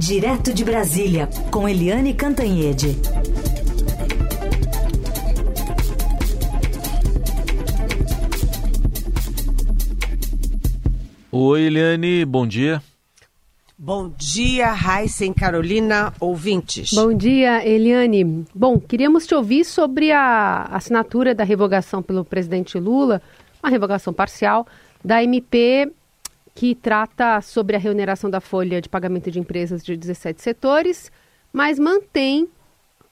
Direto de Brasília, com Eliane Cantanhede. Oi, Eliane, bom dia. Bom dia, Raíssen Carolina, ouvintes. Bom dia, Eliane. Bom, queríamos te ouvir sobre a assinatura da revogação pelo presidente Lula, uma revogação parcial, da MP que trata sobre a reoneração da folha de pagamento de empresas de 17 setores, mas mantém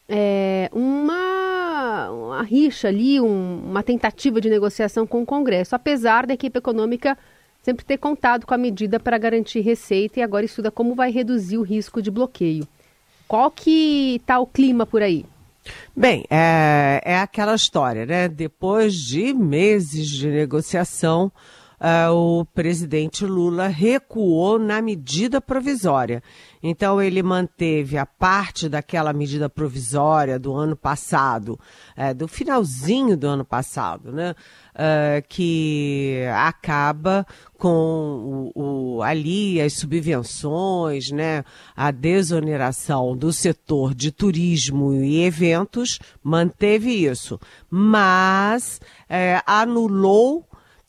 é, uma, uma rixa ali, um, uma tentativa de negociação com o Congresso, apesar da equipe econômica sempre ter contado com a medida para garantir receita e agora estuda como vai reduzir o risco de bloqueio. Qual que está o clima por aí? Bem, é, é aquela história, né? Depois de meses de negociação, uh, o presidente Lula recuou na medida provisória. Então, ele manteve a parte daquela medida provisória do ano passado, uh, do finalzinho do ano passado, né? Uh, que acaba com o, o, ali as subvenções, né, a desoneração do setor de turismo e eventos, manteve isso, mas é, anulou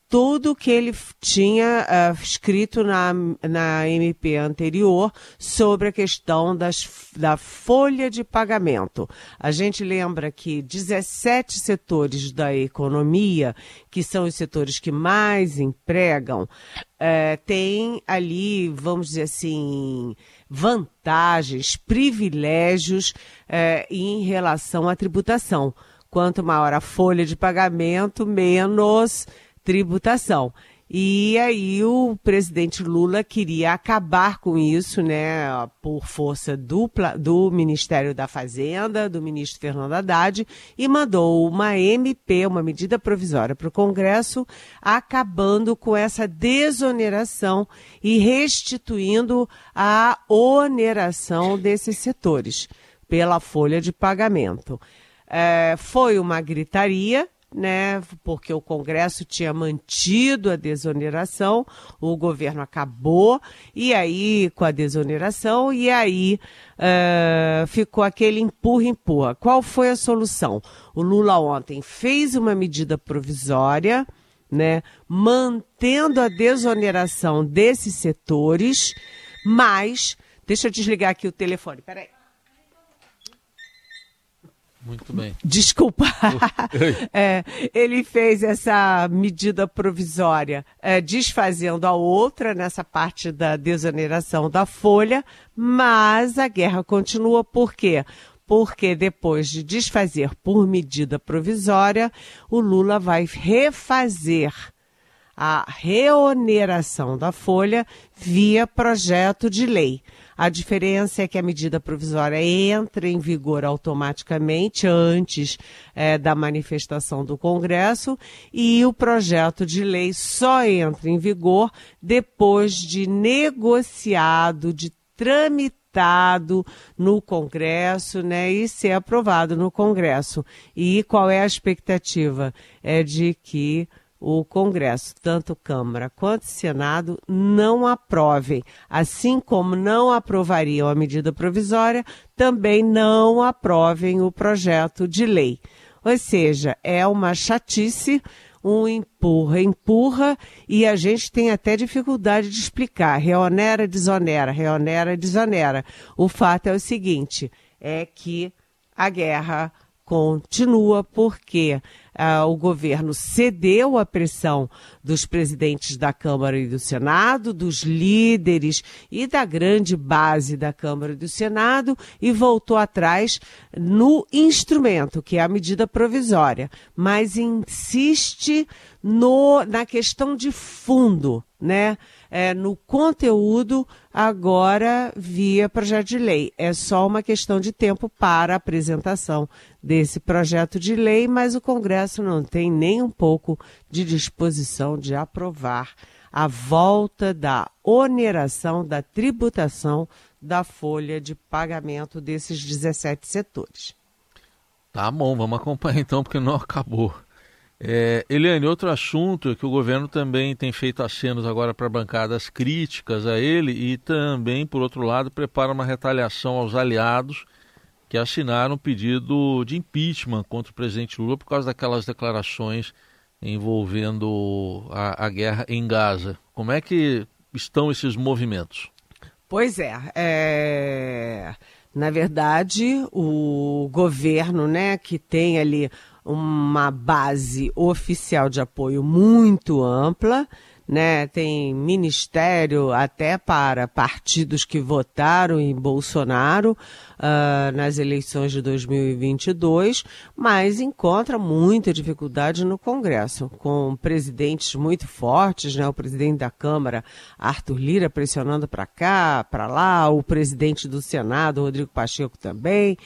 tudo que ele tinha uh, escrito na, na MP anterior sobre a questão das, da folha de pagamento. A gente lembra que 17 setores da economia, que são os setores que mais empregam, uh, têm ali, vamos dizer assim, vantagens, privilégios uh, em relação à tributação. Quanto maior a folha de pagamento, menos tributação. E aí o presidente Lula queria acabar com isso, né, por força do, do Ministério da Fazenda, do ministro Fernando Haddad, e mandou uma MP, uma medida provisória para o Congresso, acabando com essa desoneração e restituindo a oneração desses setores pela folha de pagamento. É, foi uma gritaria, né, porque o Congresso tinha mantido a desoneração, o governo acabou, e aí, com a desoneração, e aí uh, ficou aquele empurra-empurra. Qual foi a solução? O Lula ontem fez uma medida provisória, né, mantendo a desoneração desses setores, mas. Deixa eu desligar aqui o telefone, peraí. Muito bem. Desculpa. é, ele fez essa medida provisória é, desfazendo a outra nessa parte da desoneração da folha, mas a guerra continua por quê? Porque depois de desfazer por medida provisória, o Lula vai refazer a reoneração da folha via projeto de lei. A diferença é que a medida provisória entra em vigor automaticamente antes é, da manifestação do Congresso e o projeto de lei só entra em vigor depois de negociado, de tramitado no Congresso, né, e ser aprovado no Congresso. E qual é a expectativa? É de que o Congresso, tanto Câmara quanto Senado, não aprovem, assim como não aprovariam a medida provisória, também não aprovem o projeto de lei. Ou seja, é uma chatice, um empurra, empurra, e a gente tem até dificuldade de explicar. Reonera, desonera, reonera, desonera. O fato é o seguinte, é que a guerra continua porque uh, o governo cedeu à pressão dos presidentes da Câmara e do Senado, dos líderes e da grande base da Câmara e do Senado e voltou atrás no instrumento, que é a medida provisória, mas insiste no, na questão de fundo, né? É, no conteúdo agora via projeto de lei. É só uma questão de tempo para a apresentação desse projeto de lei, mas o Congresso não tem nem um pouco de disposição de aprovar a volta da oneração da tributação da folha de pagamento desses 17 setores. Tá bom, vamos acompanhar então, porque não acabou. É, Eliane, outro assunto é que o governo também tem feito acenos agora para bancadas críticas a ele e também, por outro lado, prepara uma retaliação aos aliados que assinaram um pedido de impeachment contra o presidente Lula por causa daquelas declarações envolvendo a, a guerra em Gaza. Como é que estão esses movimentos? Pois é, é, na verdade, o governo, né, que tem ali uma base oficial de apoio muito ampla, né? Tem ministério até para partidos que votaram em Bolsonaro uh, nas eleições de 2022, mas encontra muita dificuldade no Congresso, com presidentes muito fortes, né? O presidente da Câmara, Arthur Lira, pressionando para cá, para lá, o presidente do Senado, Rodrigo Pacheco, também.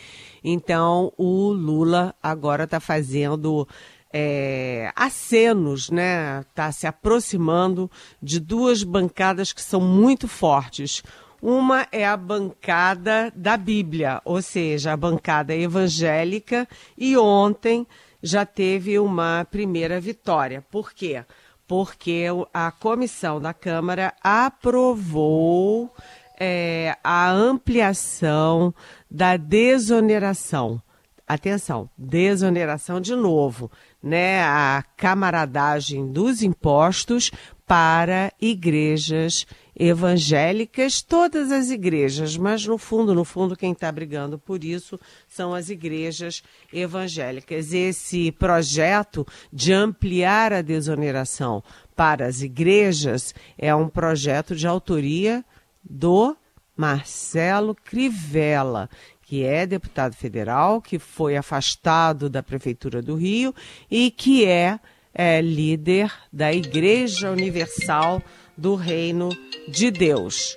Então, o Lula agora está fazendo é, acenos, né? Está se aproximando de duas bancadas que são muito fortes. Uma é a bancada da Bíblia, ou seja, a bancada evangélica, e ontem já teve uma primeira vitória. Por quê? Porque a comissão da Câmara aprovou é, a ampliação da desoneração. Atenção, desoneração de novo né, a camaradagem dos impostos para igrejas evangélicas, todas as igrejas, mas no fundo, no fundo, quem está brigando por isso são as igrejas evangélicas. Esse projeto de ampliar a desoneração para as igrejas é um projeto de autoria do Marcelo Crivella, que é deputado federal, que foi afastado da Prefeitura do Rio e que é, é líder da Igreja Universal do Reino de Deus.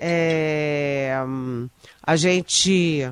É, a gente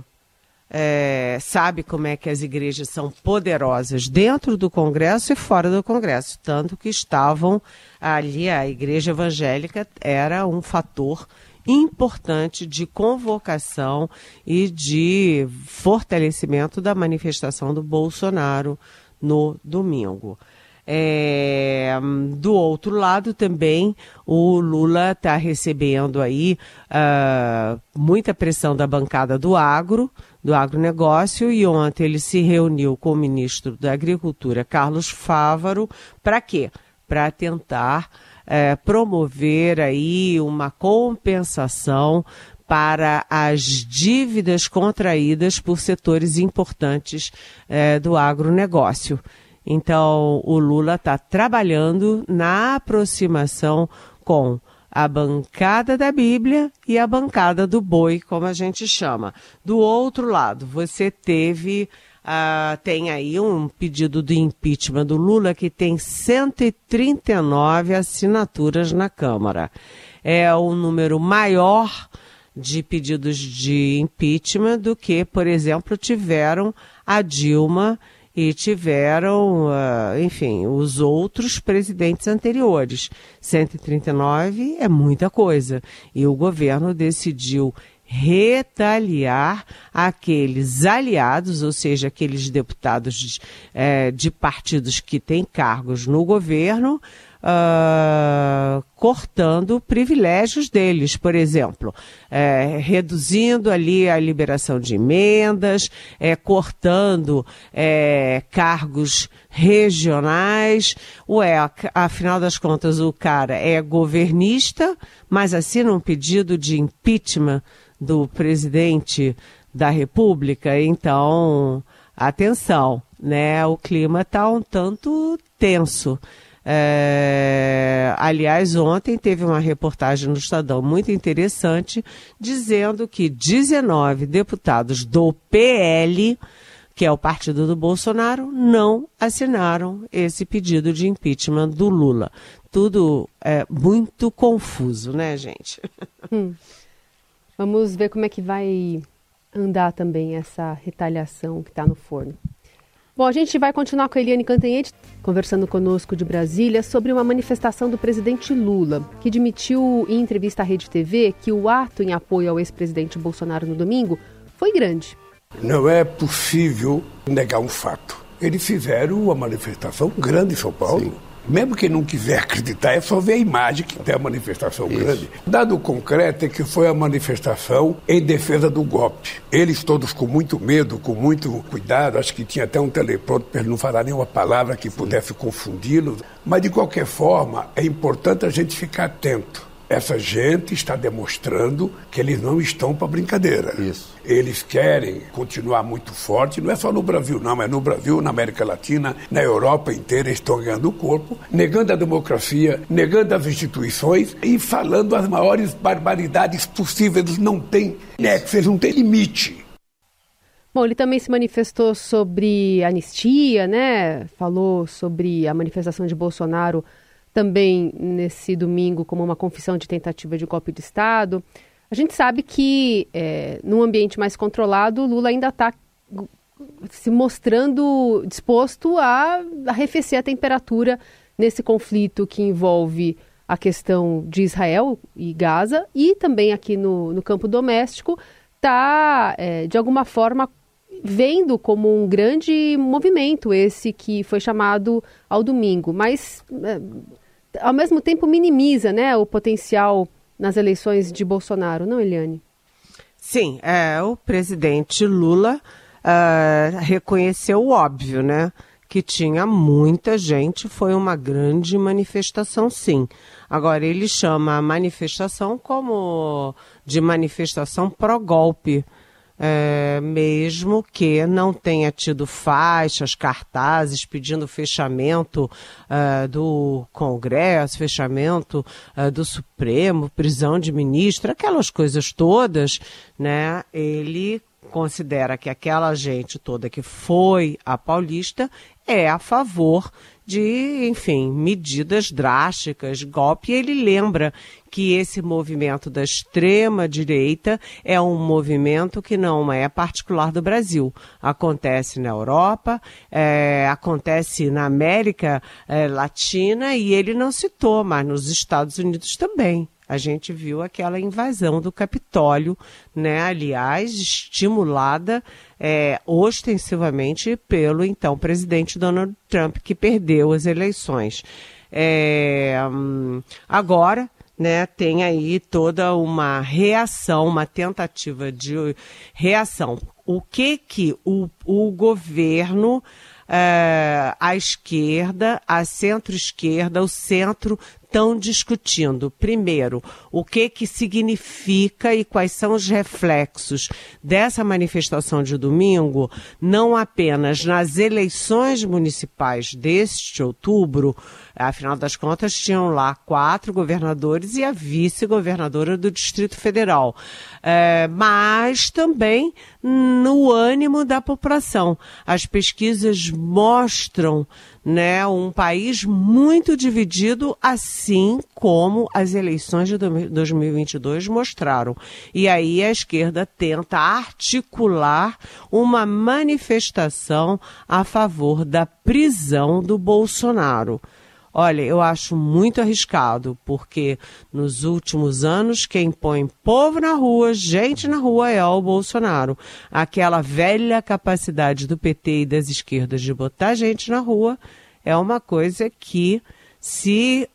é, sabe como é que as igrejas são poderosas dentro do Congresso e fora do Congresso, tanto que estavam ali, a igreja evangélica era um fator importante de convocação e de fortalecimento da manifestação do Bolsonaro no domingo. É, do outro lado também o Lula está recebendo aí uh, muita pressão da bancada do agro, do agronegócio, e ontem ele se reuniu com o ministro da Agricultura, Carlos Fávaro, para quê? Para tentar é, promover aí uma compensação para as dívidas contraídas por setores importantes é, do agronegócio. Então, o Lula está trabalhando na aproximação com a bancada da Bíblia e a bancada do boi, como a gente chama. Do outro lado, você teve Uh, tem aí um pedido de impeachment do Lula que tem 139 assinaturas na Câmara. É o número maior de pedidos de impeachment do que, por exemplo, tiveram a Dilma e tiveram, uh, enfim, os outros presidentes anteriores. 139 é muita coisa. E o governo decidiu retaliar aqueles aliados, ou seja, aqueles deputados de, é, de partidos que têm cargos no governo, Uh, cortando privilégios deles, por exemplo, é, reduzindo ali a liberação de emendas, é, cortando é, cargos regionais. Ué, afinal das contas, o cara é governista, mas assina um pedido de impeachment do presidente da República, então, atenção, né? O clima está um tanto tenso. É, aliás, ontem teve uma reportagem no Estadão muito interessante dizendo que 19 deputados do PL, que é o partido do Bolsonaro, não assinaram esse pedido de impeachment do Lula. Tudo é muito confuso, né, gente? Hum. Vamos ver como é que vai andar também essa retaliação que está no forno. Bom, a gente vai continuar com a Eliane Cantanhete conversando conosco de Brasília sobre uma manifestação do presidente Lula, que admitiu em entrevista à Rede TV que o ato em apoio ao ex-presidente Bolsonaro no domingo foi grande. Não é possível negar um fato. eles fizeram uma manifestação grande em São Paulo. Sim. Mesmo quem não quiser acreditar, é só ver a imagem que tem a manifestação Isso. grande. Dado concreto é que foi a manifestação em defesa do golpe. Eles todos com muito medo, com muito cuidado, acho que tinha até um teleprompter para não falar nenhuma palavra que pudesse confundi-los. Mas, de qualquer forma, é importante a gente ficar atento essa gente está demonstrando que eles não estão para brincadeira. Isso. Eles querem continuar muito forte, não é só no Brasil, não, é no Brasil, na América Latina, na Europa inteira, estão ganhando o corpo, negando a democracia, negando as instituições e falando as maiores barbaridades possíveis. Eles não têm nexo, eles não têm limite. Bom, ele também se manifestou sobre anistia, né? Falou sobre a manifestação de Bolsonaro também nesse domingo como uma confissão de tentativa de golpe de Estado. A gente sabe que, é, num ambiente mais controlado, Lula ainda está se mostrando disposto a arrefecer a temperatura nesse conflito que envolve a questão de Israel e Gaza e também aqui no, no campo doméstico, está, é, de alguma forma, vendo como um grande movimento esse que foi chamado ao domingo. Mas é, ao mesmo tempo minimiza né, o potencial nas eleições de Bolsonaro, não, Eliane? Sim, é, o presidente Lula uh, reconheceu o óbvio, né? Que tinha muita gente, foi uma grande manifestação, sim. Agora, ele chama a manifestação como de manifestação pró-golpe é, mesmo que não tenha tido faixas, cartazes pedindo fechamento uh, do Congresso, fechamento uh, do Supremo, prisão de ministro, aquelas coisas todas, né? Ele considera que aquela gente toda que foi a Paulista é a favor de, enfim, medidas drásticas, golpe. E ele lembra que esse movimento da extrema-direita é um movimento que não é particular do Brasil. Acontece na Europa, é, acontece na América é, Latina e ele não citou, mas nos Estados Unidos também. A gente viu aquela invasão do Capitólio, né? Aliás, estimulada é, ostensivamente pelo então presidente Donald Trump, que perdeu as eleições. É, hum, agora, né, tem aí toda uma reação, uma tentativa de reação. O que que o, o governo, é, a esquerda, a centro-esquerda, o centro estão discutindo, primeiro, o que que significa e quais são os reflexos dessa manifestação de domingo, não apenas nas eleições municipais deste outubro, afinal das contas tinham lá quatro governadores e a vice-governadora do Distrito Federal, é, mas também no ânimo da população. As pesquisas mostram né, um país muito dividido, assim como as eleições de 2022 mostraram. E aí a esquerda tenta articular uma manifestação a favor da prisão do Bolsonaro. Olha, eu acho muito arriscado, porque nos últimos anos quem põe povo na rua, gente na rua é o Bolsonaro. Aquela velha capacidade do PT e das esquerdas de botar gente na rua é uma coisa que se,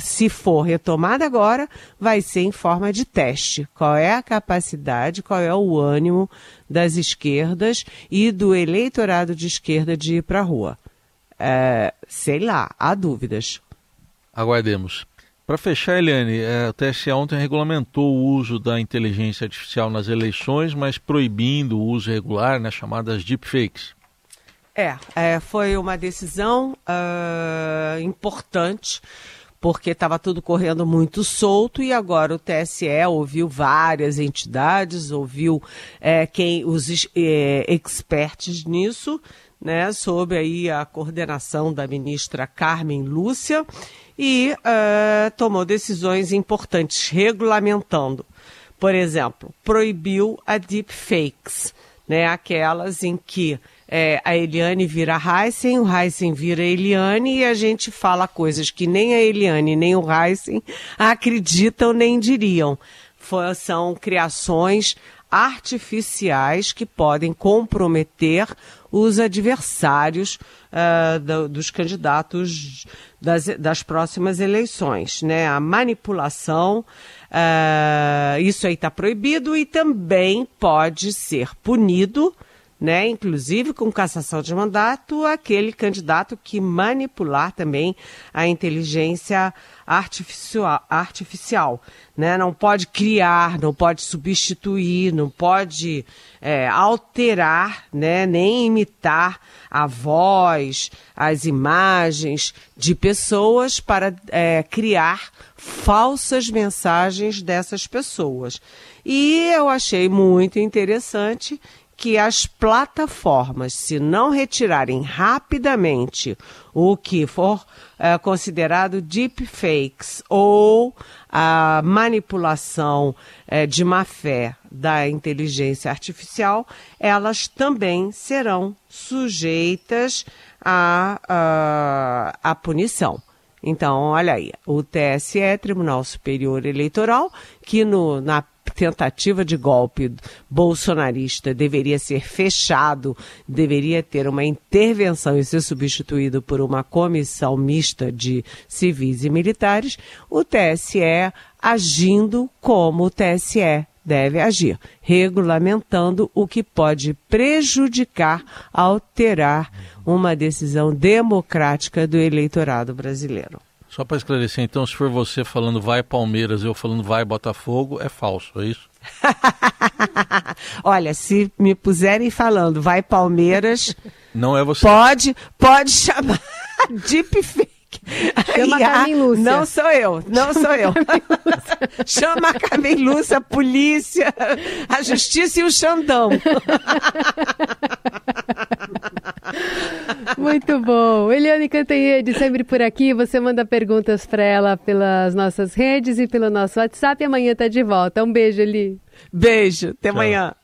se for retomada agora, vai ser em forma de teste. Qual é a capacidade, qual é o ânimo das esquerdas e do eleitorado de esquerda de ir para a rua? É, sei lá, há dúvidas. Aguardemos. Para fechar, Eliane, é, o TSE ontem regulamentou o uso da inteligência artificial nas eleições, mas proibindo o uso regular, né, chamadas deepfakes. É, é foi uma decisão uh, importante porque estava tudo correndo muito solto e agora o TSE ouviu várias entidades, ouviu é, quem os é, experts nisso né, sob aí a coordenação da ministra Carmen Lúcia e uh, tomou decisões importantes, regulamentando. Por exemplo, proibiu a deepfakes, né, aquelas em que é, a Eliane vira Heisen, o Heisen vira Eliane e a gente fala coisas que nem a Eliane nem o Heisen acreditam nem diriam são criações artificiais que podem comprometer os adversários uh, do, dos candidatos das, das próximas eleições. Né? A manipulação, uh, isso aí está proibido e também pode ser punido né, inclusive com cassação de mandato, aquele candidato que manipular também a inteligência artificial, artificial né? não pode criar, não pode substituir, não pode é, alterar, né? nem imitar a voz, as imagens de pessoas para é, criar falsas mensagens dessas pessoas. E eu achei muito interessante que as plataformas, se não retirarem rapidamente o que for é, considerado deepfakes ou a manipulação é, de má fé da inteligência artificial, elas também serão sujeitas à a, a, a punição. Então, olha aí, o TSE, Tribunal Superior Eleitoral, que no, na tentativa de golpe bolsonarista deveria ser fechado, deveria ter uma intervenção e ser substituído por uma comissão mista de civis e militares, o TSE agindo como o TSE deve agir, regulamentando o que pode prejudicar, alterar uma decisão democrática do eleitorado brasileiro. Só para esclarecer, então, se for você falando vai Palmeiras, eu falando vai Botafogo, é falso, é isso? Olha, se me puserem falando vai Palmeiras, não é você. Pode, pode chamar deepfake. Chama a Carmen Lúcia. Não sou eu, não sou eu. Chama a Carmen Lúcia, a polícia, a justiça e o Xandão. Muito bom. Eliane Cantanhede, sempre por aqui. Você manda perguntas para ela pelas nossas redes e pelo nosso WhatsApp. E amanhã tá de volta. Um beijo, Eli. Beijo. Até Tchau. amanhã.